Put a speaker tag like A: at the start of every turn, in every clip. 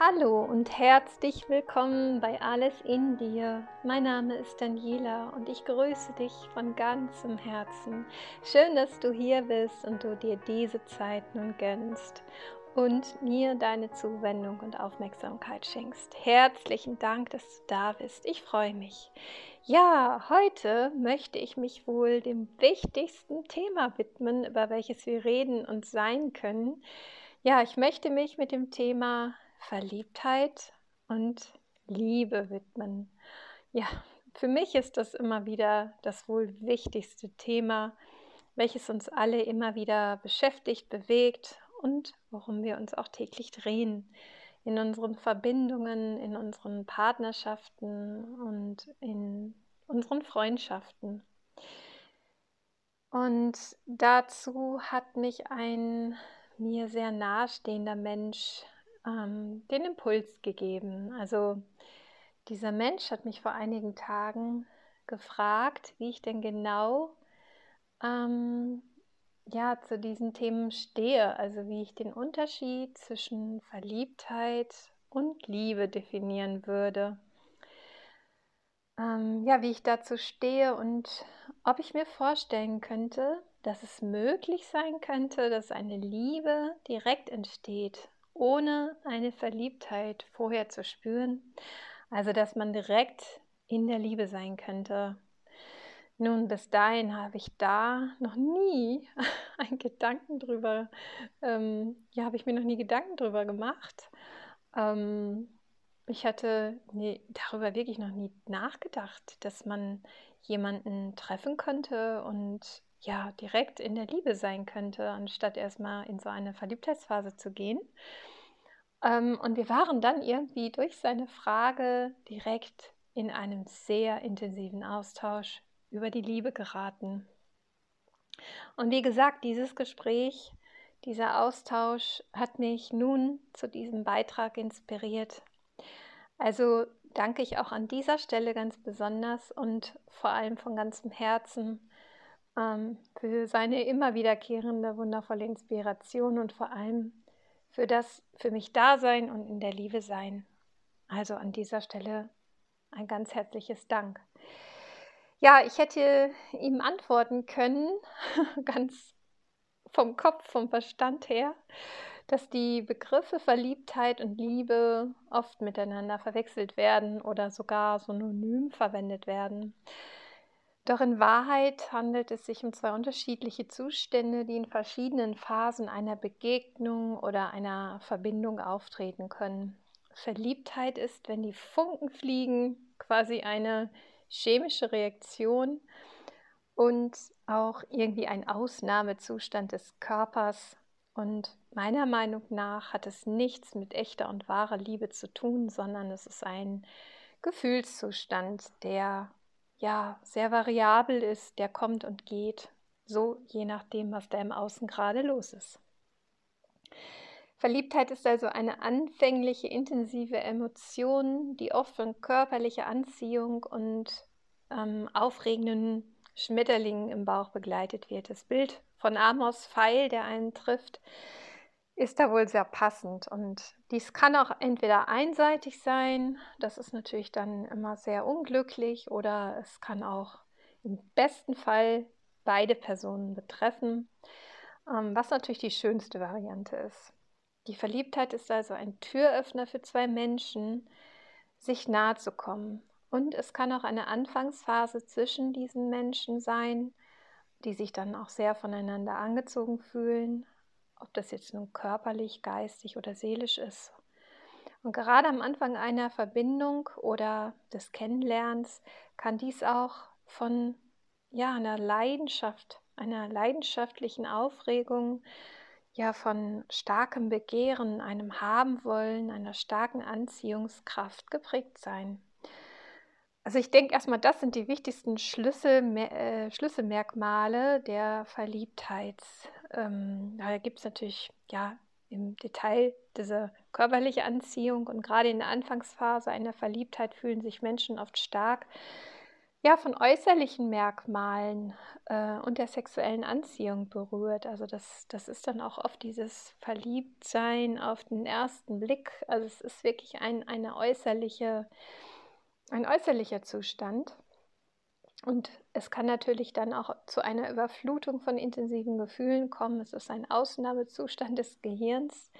A: Hallo und herzlich willkommen bei Alles in dir. Mein Name ist Daniela und ich grüße dich von ganzem Herzen. Schön, dass du hier bist und du dir diese Zeit nun gönnst und mir deine Zuwendung und Aufmerksamkeit schenkst. Herzlichen Dank, dass du da bist. Ich freue mich. Ja, heute möchte ich mich wohl dem wichtigsten Thema widmen, über welches wir reden und sein können. Ja, ich möchte mich mit dem Thema Verliebtheit und Liebe widmen. Ja, für mich ist das immer wieder das wohl wichtigste Thema, welches uns alle immer wieder beschäftigt, bewegt und worum wir uns auch täglich drehen. In unseren Verbindungen, in unseren Partnerschaften und in unseren Freundschaften. Und dazu hat mich ein mir sehr nahestehender Mensch ähm, den Impuls gegeben. Also dieser Mensch hat mich vor einigen Tagen gefragt, wie ich denn genau ähm, ja, zu diesen Themen stehe, also wie ich den Unterschied zwischen Verliebtheit und Liebe definieren würde. Ähm, ja, wie ich dazu stehe und ob ich mir vorstellen könnte, dass es möglich sein könnte, dass eine Liebe direkt entsteht ohne eine Verliebtheit vorher zu spüren. Also, dass man direkt in der Liebe sein könnte. Nun, bis dahin habe ich da noch nie einen Gedanken drüber, ähm, ja, habe ich mir noch nie Gedanken drüber gemacht. Ähm, ich hatte nee, darüber wirklich noch nie nachgedacht, dass man jemanden treffen könnte und ja, direkt in der Liebe sein könnte, anstatt erstmal in so eine Verliebtheitsphase zu gehen. Ähm, und wir waren dann irgendwie durch seine Frage direkt in einem sehr intensiven Austausch über die Liebe geraten. Und wie gesagt, dieses Gespräch, dieser Austausch hat mich nun zu diesem Beitrag inspiriert. Also danke ich auch an dieser Stelle ganz besonders und vor allem von ganzem Herzen ähm, für seine immer wiederkehrende wundervolle Inspiration und vor allem für das für mich Dasein und in der Liebe sein. Also an dieser Stelle ein ganz herzliches Dank. Ja, ich hätte ihm antworten können, ganz vom Kopf, vom Verstand her, dass die Begriffe Verliebtheit und Liebe oft miteinander verwechselt werden oder sogar synonym verwendet werden. Doch in Wahrheit handelt es sich um zwei unterschiedliche Zustände, die in verschiedenen Phasen einer Begegnung oder einer Verbindung auftreten können. Verliebtheit ist, wenn die Funken fliegen, quasi eine chemische Reaktion und auch irgendwie ein Ausnahmezustand des Körpers. Und meiner Meinung nach hat es nichts mit echter und wahrer Liebe zu tun, sondern es ist ein Gefühlszustand, der ja sehr variabel ist, der kommt und geht, so je nachdem, was da im Außen gerade los ist. Verliebtheit ist also eine anfängliche, intensive Emotion, die oft von körperlicher Anziehung und ähm, aufregenden Schmetterlingen im Bauch begleitet wird. Das Bild von Amos Pfeil, der einen trifft, ist da wohl sehr passend. Und dies kann auch entweder einseitig sein, das ist natürlich dann immer sehr unglücklich, oder es kann auch im besten Fall beide Personen betreffen, ähm, was natürlich die schönste Variante ist. Die Verliebtheit ist also ein Türöffner für zwei Menschen, sich nahe zu kommen. Und es kann auch eine Anfangsphase zwischen diesen Menschen sein, die sich dann auch sehr voneinander angezogen fühlen, ob das jetzt nun körperlich, geistig oder seelisch ist. Und gerade am Anfang einer Verbindung oder des Kennenlernens kann dies auch von ja, einer Leidenschaft, einer leidenschaftlichen Aufregung, ja, von starkem Begehren, einem Haben wollen, einer starken Anziehungskraft geprägt sein. Also ich denke erstmal, das sind die wichtigsten Schlüssel, äh, Schlüsselmerkmale der Verliebtheit. Ähm, da gibt es natürlich ja im Detail diese körperliche Anziehung und gerade in der Anfangsphase einer Verliebtheit fühlen sich Menschen oft stark ja, von äußerlichen Merkmalen äh, und der sexuellen Anziehung berührt. Also das, das ist dann auch oft dieses Verliebtsein auf den ersten Blick. Also es ist wirklich ein, eine äußerliche, ein äußerlicher Zustand. Und es kann natürlich dann auch zu einer Überflutung von intensiven Gefühlen kommen. Es ist ein Ausnahmezustand des Gehirns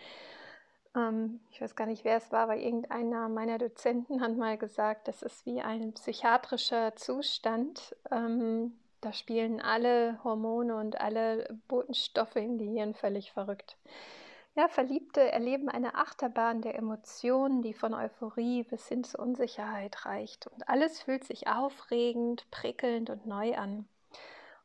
A: ähm, ich weiß gar nicht, wer es war, aber irgendeiner meiner Dozenten hat mal gesagt, das ist wie ein psychiatrischer Zustand. Ähm, da spielen alle Hormone und alle Botenstoffe im Gehirn völlig verrückt. Ja, Verliebte erleben eine Achterbahn der Emotionen, die von Euphorie bis hin zur Unsicherheit reicht. Und alles fühlt sich aufregend, prickelnd und neu an.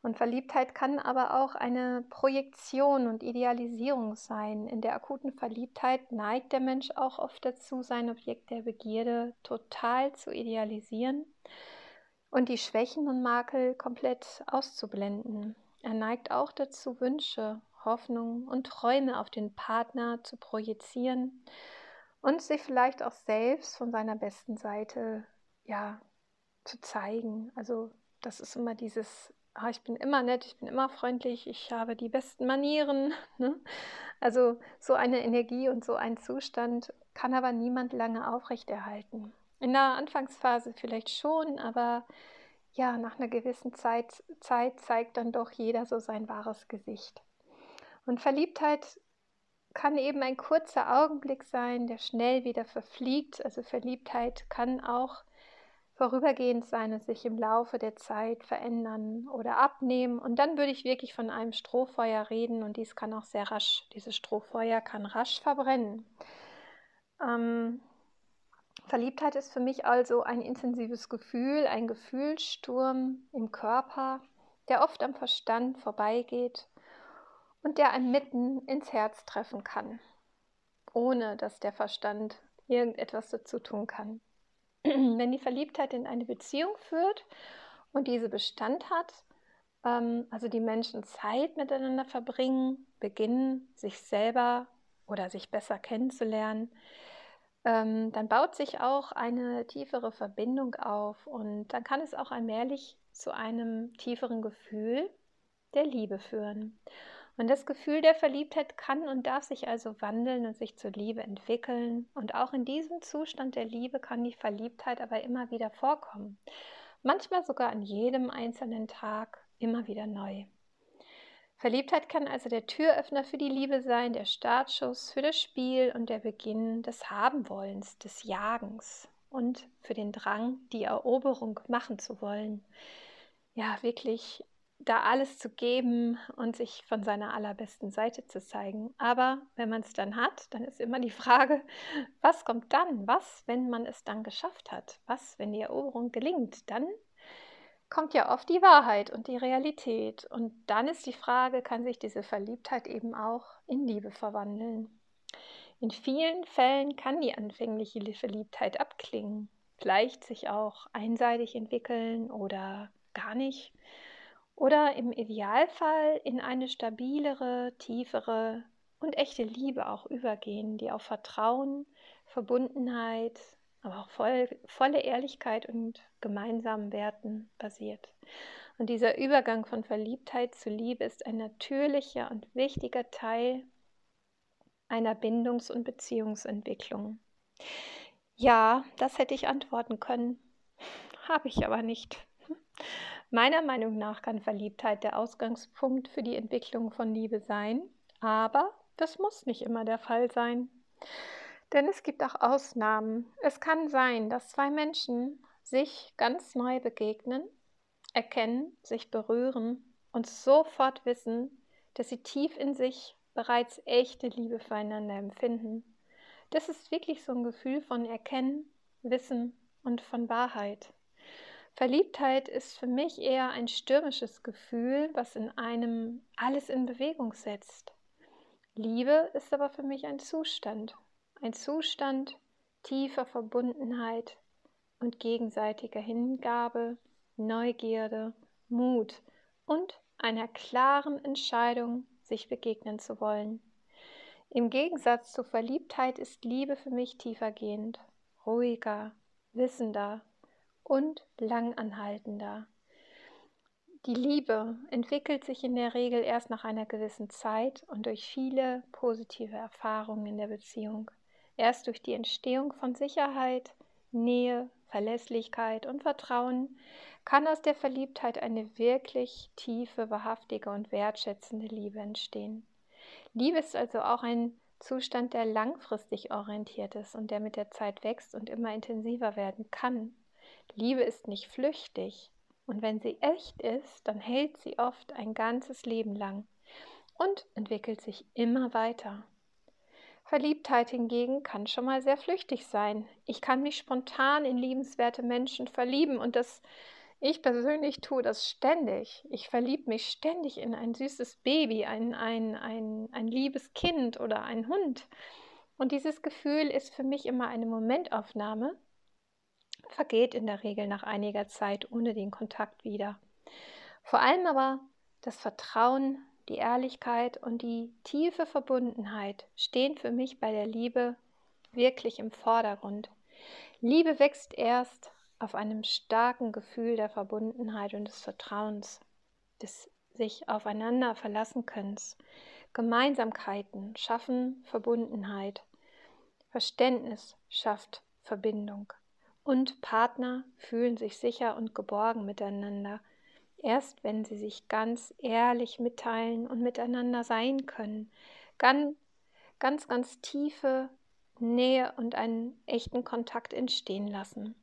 A: Und Verliebtheit kann aber auch eine Projektion und Idealisierung sein. In der akuten Verliebtheit neigt der Mensch auch oft dazu, sein Objekt der Begierde total zu idealisieren und die Schwächen und Makel komplett auszublenden. Er neigt auch dazu, Wünsche, Hoffnungen und Träume auf den Partner zu projizieren und sich vielleicht auch selbst von seiner besten Seite ja zu zeigen. Also das ist immer dieses ah, ich bin immer nett, ich bin immer freundlich, ich habe die besten Manieren. Ne? Also so eine Energie und so ein Zustand kann aber niemand lange aufrechterhalten. In der Anfangsphase vielleicht schon, aber ja, nach einer gewissen Zeit, Zeit zeigt dann doch jeder so sein wahres Gesicht. Und Verliebtheit kann eben ein kurzer Augenblick sein, der schnell wieder verfliegt. Also Verliebtheit kann auch vorübergehend sein und sich im Laufe der Zeit verändern oder abnehmen. Und dann würde ich wirklich von einem Strohfeuer reden und dies kann auch sehr rasch, dieses Strohfeuer kann rasch verbrennen. Ähm, Verliebtheit ist für mich also ein intensives Gefühl, ein Gefühlssturm im Körper, der oft am Verstand vorbeigeht und der einen mitten ins Herz treffen kann, ohne dass der Verstand irgendetwas dazu tun kann. wenn die Verliebtheit in eine Beziehung führt und diese Bestand hat, ähm, also die Menschen Zeit miteinander verbringen, beginnen, sich selber oder sich besser kennenzulernen, ähm, dann baut sich auch eine tiefere Verbindung auf und dann kann es auch allmählich zu einem tieferen Gefühl der Liebe führen. Und das Gefühl der Verliebtheit kann und darf sich also wandeln und sich zur Liebe entwickeln. Und auch in diesem Zustand der Liebe kann die Verliebtheit aber immer wieder vorkommen. Manchmal sogar an jedem einzelnen Tag immer wieder neu. Verliebtheit kann also der Türöffner für die Liebe sein, der Startschuss für das Spiel und der Beginn des Habenwollens, des Jagens und für den Drang, die Eroberung machen zu wollen. Ja, wirklich da alles zu geben und sich von seiner allerbesten Seite zu zeigen. Aber wenn man es dann hat, dann ist immer die Frage, was kommt dann? Was, wenn man es dann geschafft hat? Was, wenn die Eroberung gelingt? Dann kommt ja oft die Wahrheit und die Realität. Und dann ist die Frage, kann sich diese Verliebtheit eben auch in Liebe verwandeln? In vielen Fällen kann die anfängliche Verliebtheit abklingen, vielleicht sich auch einseitig entwickeln oder gar nicht oder im Idealfall in eine stabilere, tiefere und echte Liebe auch übergehen, die auf Vertrauen, Verbundenheit, aber auch voll, volle Ehrlichkeit und gemeinsamen Werten basiert. Und dieser Übergang von Verliebtheit zu Liebe ist ein natürlicher und wichtiger Teil einer Bindungs- und Beziehungsentwicklung. Ja, das hätte ich antworten können, habe ich aber nicht. Meiner Meinung nach kann Verliebtheit der Ausgangspunkt für die Entwicklung von Liebe sein, aber das muss nicht immer der Fall sein. Denn es gibt auch Ausnahmen. Es kann sein, dass zwei Menschen sich ganz neu begegnen, erkennen, sich berühren und sofort wissen, dass sie tief in sich bereits echte Liebe füreinander empfinden. Das ist wirklich so ein Gefühl von Erkennen, Wissen und von Wahrheit. Verliebtheit ist für mich eher ein stürmisches Gefühl, was in einem alles in Bewegung setzt. Liebe ist aber für mich ein Zustand, ein Zustand tiefer Verbundenheit und gegenseitiger Hingabe, Neugierde, Mut und einer klaren Entscheidung, sich begegnen zu wollen. Im Gegensatz zur Verliebtheit ist Liebe für mich tiefergehend, ruhiger, wissender und langanhaltender. Die Liebe entwickelt sich in der Regel erst nach einer gewissen Zeit und durch viele positive Erfahrungen in der Beziehung. Erst durch die Entstehung von Sicherheit, Nähe, Verlässlichkeit und Vertrauen kann aus der Verliebtheit eine wirklich tiefe, wahrhaftige und wertschätzende Liebe entstehen. Liebe ist also auch ein Zustand, der langfristig orientiert ist und der mit der Zeit wächst und immer intensiver werden kann. Liebe ist nicht flüchtig und wenn sie echt ist, dann hält sie oft ein ganzes Leben lang und entwickelt sich immer weiter. Verliebtheit hingegen kann schon mal sehr flüchtig sein. Ich kann mich spontan in liebenswerte Menschen verlieben und das ich persönlich tue das ständig. Ich verliebe mich ständig in ein süßes Baby, ein, ein, ein, ein liebes Kind oder einen Hund. Und dieses Gefühl ist für mich immer eine Momentaufnahme, vergeht in der Regel nach einiger Zeit ohne den Kontakt wieder. Vor allem aber das Vertrauen, die Ehrlichkeit und die tiefe Verbundenheit stehen für mich bei der Liebe wirklich im Vordergrund. Liebe wächst erst auf einem starken Gefühl der Verbundenheit und des Vertrauens, des sich aufeinander verlassen Könnens. Gemeinsamkeiten schaffen Verbundenheit. Verständnis schafft Verbindung. Und Partner fühlen sich sicher und geborgen miteinander, erst wenn sie sich ganz ehrlich mitteilen und miteinander sein können. Ganz, ganz, ganz tiefe Nähe und einen echten Kontakt entstehen lassen.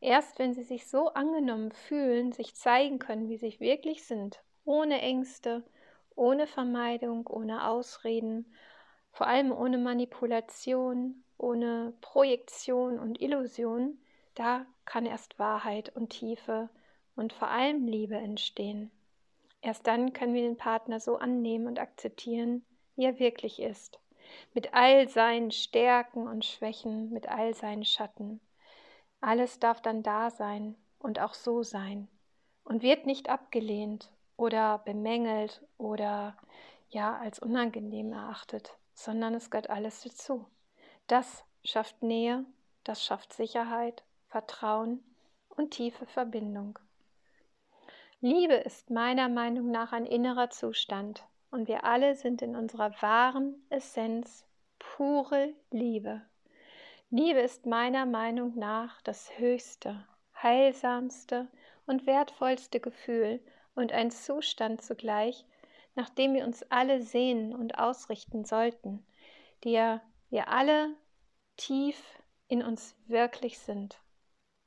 A: Erst wenn sie sich so angenommen fühlen, sich zeigen können, wie sie wirklich sind, ohne Ängste, ohne Vermeidung, ohne Ausreden, vor allem ohne Manipulation, ohne Projektion und Illusion, da kann erst Wahrheit und Tiefe und vor allem Liebe entstehen. Erst dann können wir den Partner so annehmen und akzeptieren, wie er wirklich ist, mit all seinen Stärken und Schwächen, mit all seinen Schatten. Alles darf dann da sein und auch so sein und wird nicht abgelehnt oder bemängelt oder ja als unangenehm erachtet, sondern es gehört alles dazu. Das schafft Nähe, das schafft Sicherheit, Vertrauen und tiefe Verbindung. Liebe ist meiner Meinung nach ein innerer Zustand und wir alle sind in unserer wahren Essenz pure Liebe. Liebe ist meiner Meinung nach das höchste, heilsamste und wertvollste Gefühl und ein Zustand zugleich, nach dem wir uns alle sehnen und ausrichten sollten, der wir alle tief in uns wirklich sind.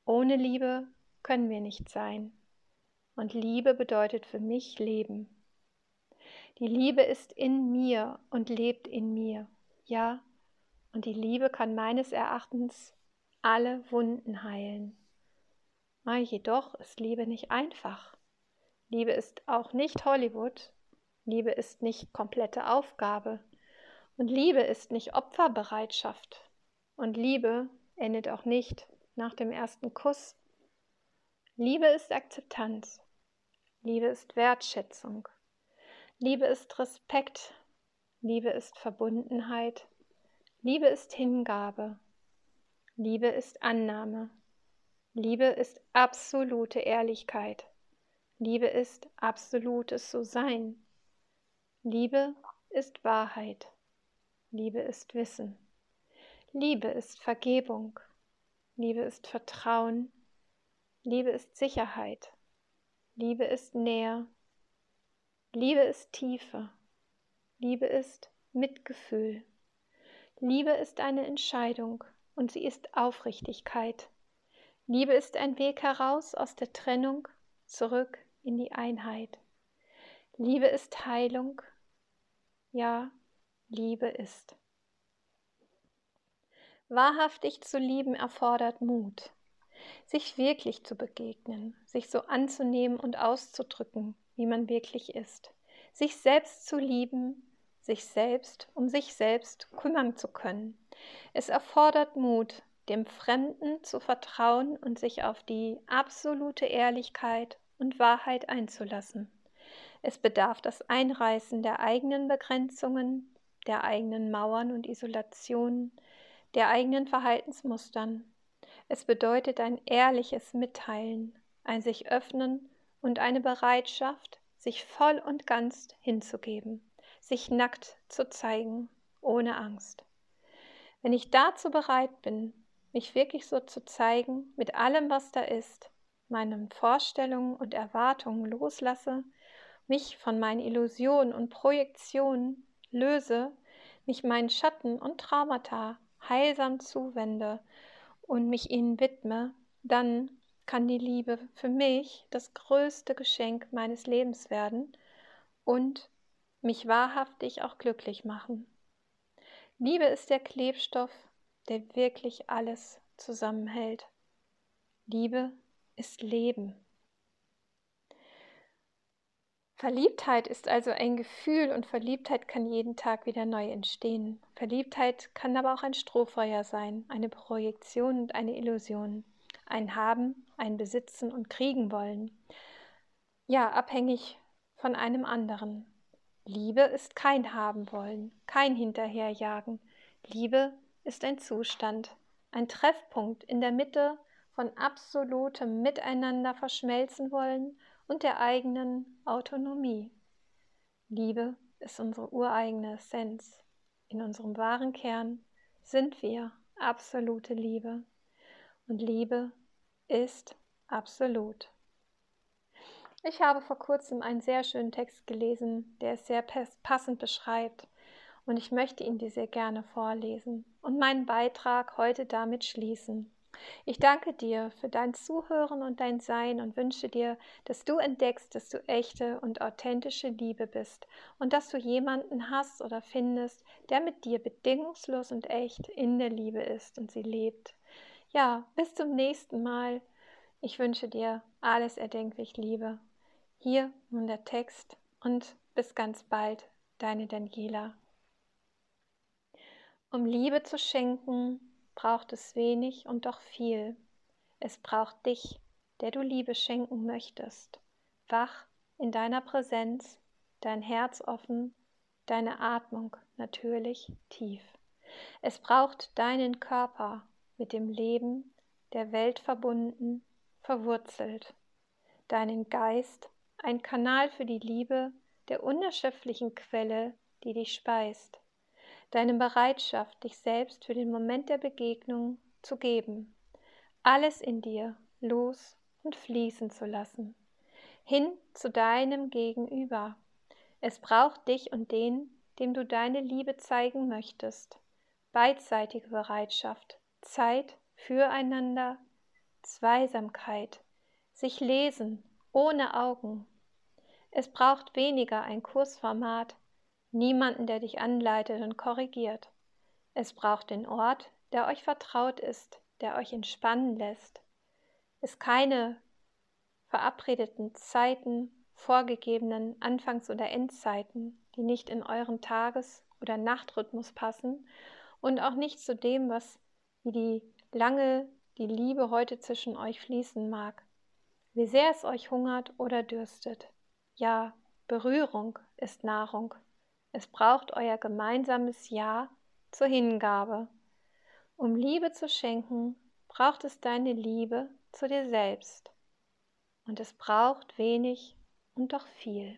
A: Ohne Liebe können wir nicht sein. Und Liebe bedeutet für mich Leben. Die Liebe ist in mir und lebt in mir. Ja, und die Liebe kann meines Erachtens alle Wunden heilen. Ah, jedoch ist Liebe nicht einfach. Liebe ist auch nicht Hollywood. Liebe ist nicht komplette Aufgabe. Und Liebe ist nicht Opferbereitschaft. Und Liebe endet auch nicht nach dem ersten Kuss. Liebe ist Akzeptanz. Liebe ist Wertschätzung. Liebe ist Respekt. Liebe ist Verbundenheit. Liebe ist Hingabe. Liebe ist Annahme. Liebe ist absolute Ehrlichkeit. Liebe ist absolutes So-Sein. Liebe ist Wahrheit. Liebe ist Wissen. Liebe ist Vergebung. Liebe ist Vertrauen. Liebe ist Sicherheit. Liebe ist Nähe. Liebe ist Tiefe. Liebe ist Mitgefühl. Liebe ist eine Entscheidung und sie ist Aufrichtigkeit. Liebe ist ein Weg heraus aus der Trennung zurück in die Einheit. Liebe ist Heilung. Ja, Liebe ist. Wahrhaftig zu lieben erfordert Mut, sich wirklich zu begegnen, sich so anzunehmen und auszudrücken, wie man wirklich ist, sich selbst zu lieben sich selbst um sich selbst kümmern zu können. Es erfordert Mut, dem Fremden zu vertrauen und sich auf die absolute Ehrlichkeit und Wahrheit einzulassen. Es bedarf das Einreißen der eigenen Begrenzungen, der eigenen Mauern und Isolationen, der eigenen Verhaltensmustern. Es bedeutet ein ehrliches Mitteilen, ein sich öffnen und eine Bereitschaft, sich voll und ganz hinzugeben, sich nackt zu zeigen, ohne Angst. Wenn ich dazu bereit bin, mich wirklich so zu zeigen, mit allem, was da ist, meinen Vorstellungen und Erwartungen loslasse, mich von meinen Illusionen und Projektionen löse, mich meinen Schatten und Traumata heilsam zuwende und mich ihnen widme, dann kann die Liebe für mich das größte Geschenk meines Lebens werden und mich wahrhaftig auch glücklich machen. Liebe ist der Klebstoff, der wirklich alles zusammenhält. Liebe ist Leben. Verliebtheit ist also ein Gefühl und Verliebtheit kann jeden Tag wieder neu entstehen. Verliebtheit kann aber auch ein Strohfeuer sein, eine Projektion und eine Illusion, ein Haben, ein Besitzen und Kriegen wollen. Ja, abhängig von einem anderen. Liebe ist kein Haben wollen, kein Hinterherjagen. Liebe ist ein Zustand, ein Treffpunkt in der Mitte von absolutem Miteinander verschmelzen wollen und der eigenen Autonomie. Liebe ist unsere ureigene Essenz. In unserem wahren Kern sind wir absolute Liebe. Und Liebe ist absolut. Ich habe vor kurzem einen sehr schönen Text gelesen, der es sehr passend beschreibt. Und ich möchte ihn dir sehr gerne vorlesen und meinen Beitrag heute damit schließen. Ich danke dir für dein Zuhören und dein Sein und wünsche dir, dass du entdeckst, dass du echte und authentische Liebe bist und dass du jemanden hast oder findest, der mit dir bedingungslos und echt in der Liebe ist und sie lebt. Ja, bis zum nächsten Mal. Ich wünsche dir alles erdenklich Liebe. Hier nun der Text und bis ganz bald, deine Daniela. Um Liebe zu schenken, braucht es wenig und doch viel. Es braucht dich, der du Liebe schenken möchtest, wach in deiner Präsenz, dein Herz offen, deine Atmung natürlich tief. Es braucht deinen Körper mit dem Leben der Welt verbunden, verwurzelt, deinen Geist, ein Kanal für die Liebe der unerschöpflichen Quelle, die dich speist, deine Bereitschaft, dich selbst für den Moment der Begegnung zu geben, alles in dir los und fließen zu lassen, hin zu deinem Gegenüber. Es braucht dich und den, dem du deine Liebe zeigen möchtest. Beidseitige Bereitschaft, Zeit füreinander, Zweisamkeit, sich lesen ohne Augen. Es braucht weniger ein Kursformat, niemanden, der dich anleitet und korrigiert. Es braucht den Ort, der euch vertraut ist, der euch entspannen lässt. Es keine verabredeten Zeiten, vorgegebenen Anfangs- oder Endzeiten, die nicht in euren Tages- oder Nachtrhythmus passen und auch nicht zu dem, was wie die lange die Liebe heute zwischen euch fließen mag. Wie sehr es euch hungert oder dürstet. Ja, Berührung ist Nahrung. Es braucht euer gemeinsames Ja zur Hingabe. Um Liebe zu schenken, braucht es deine Liebe zu dir selbst. Und es braucht wenig und doch viel.